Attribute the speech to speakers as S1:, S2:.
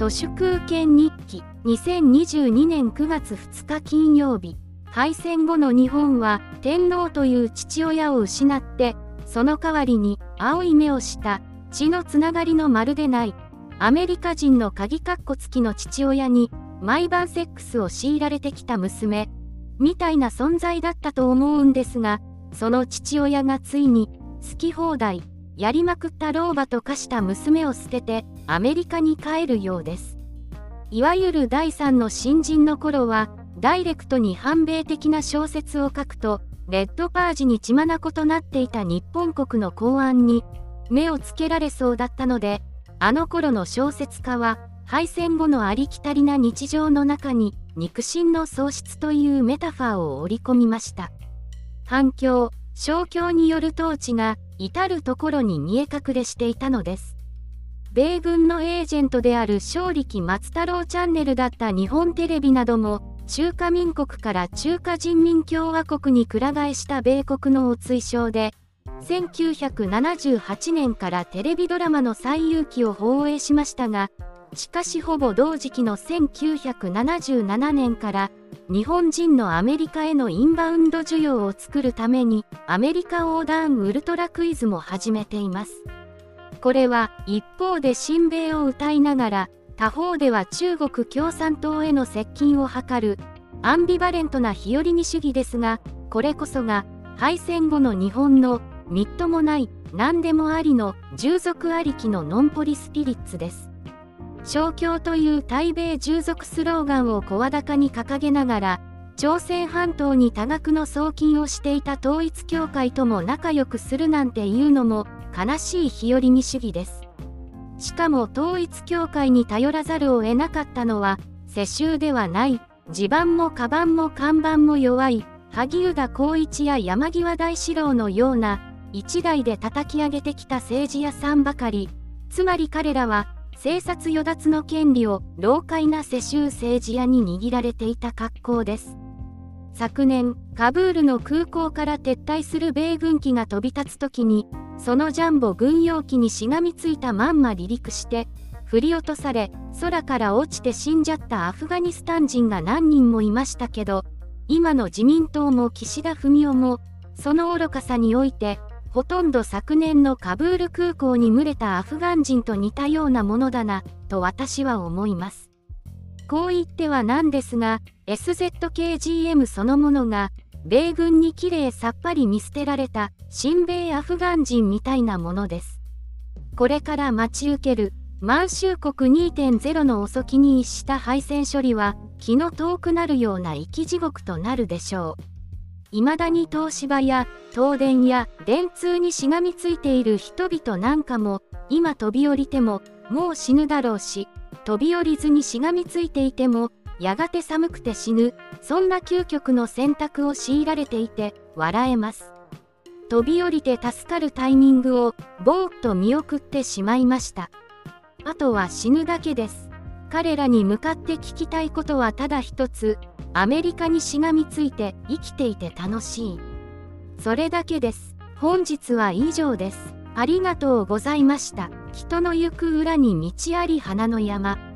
S1: 都市空権日記2022年9月2日金曜日敗戦後の日本は天皇という父親を失ってその代わりに青い目をした血のつながりのまるでないアメリカ人の鍵括弧付きの父親に毎晩セックスを強いられてきた娘みたいな存在だったと思うんですがその父親がついに好き放題やりまくった老婆と化した娘を捨ててアメリカに帰るようです。いわゆる第3の新人の頃はダイレクトに反米的な小説を書くとレッドパージに血眼となっていた日本国の公安に目をつけられそうだったのであの頃の小説家は敗戦後のありきたりな日常の中に肉親の喪失というメタファーを織り込みました。反響勝共による統治が至る所に見え隠れしていたのです。米軍のエージェントである勝力松太郎チャンネルだった日本テレビなども中華民国から中華人民共和国にくら替えした米国のお追奨で1978年からテレビドラマの最有機を放映しましたがしかしほぼ同時期の1977年から日本人のアメリカへのインバウンド需要を作るためにアメリカ横断ウルトラクイズも始めています。これは一方で親米を歌いながら他方では中国共産党への接近を図るアンビバレントな日和見主義ですがこれこそが敗戦後の日本のみっともない何でもありの従属ありきのノンポリスピリッツです。勝共という対米従属スローガンを声高に掲げながら朝鮮半島に多額の送金をしていた統一教会とも仲良くするなんていうのも悲しい日和見主義です。しかも統一教会に頼らざるを得なかったのは世襲ではない。地盤もカバンも看板も弱い。萩生田光一や山際大志郎のような一代で叩き上げてきた政治家さんばかり。つまり彼らは生殺与奪の権利を老快な世襲政治家に握られていた格好です。昨年カブールの空港から撤退する米軍機が飛び立つ時にそのジャンボ軍用機にしがみついたまんま離陸して振り落とされ空から落ちて死んじゃったアフガニスタン人が何人もいましたけど今の自民党も岸田文雄もその愚かさにおいてほとんど昨年のカブール空港に群れたアフガン人と似たようなものだな、と私は思います。こう言ってはなんですが、SZKGM そのものが、米軍にきれいさっぱり見捨てられた新米アフガン人みたいなものです。これから待ち受ける満州国2.0の遅きに逸した配線処理は気の遠くなるような生き地獄となるでしょう。未だに東芝や東電や電通にしがみついている人々なんかも今飛び降りてももう死ぬだろうし飛び降りずにしがみついていてもやがて寒くて死ぬそんな究極の選択を強いられていて笑えます。飛び降りて助かるタイミングをぼーっと見送ってしまいました。あとは死ぬだけです。彼らに向かって聞きたいことはただ一つ。アメリカにしがみついて生きていて楽しい。それだけです。本日は以上です。ありがとうございました。人の行く裏に道あり花の山。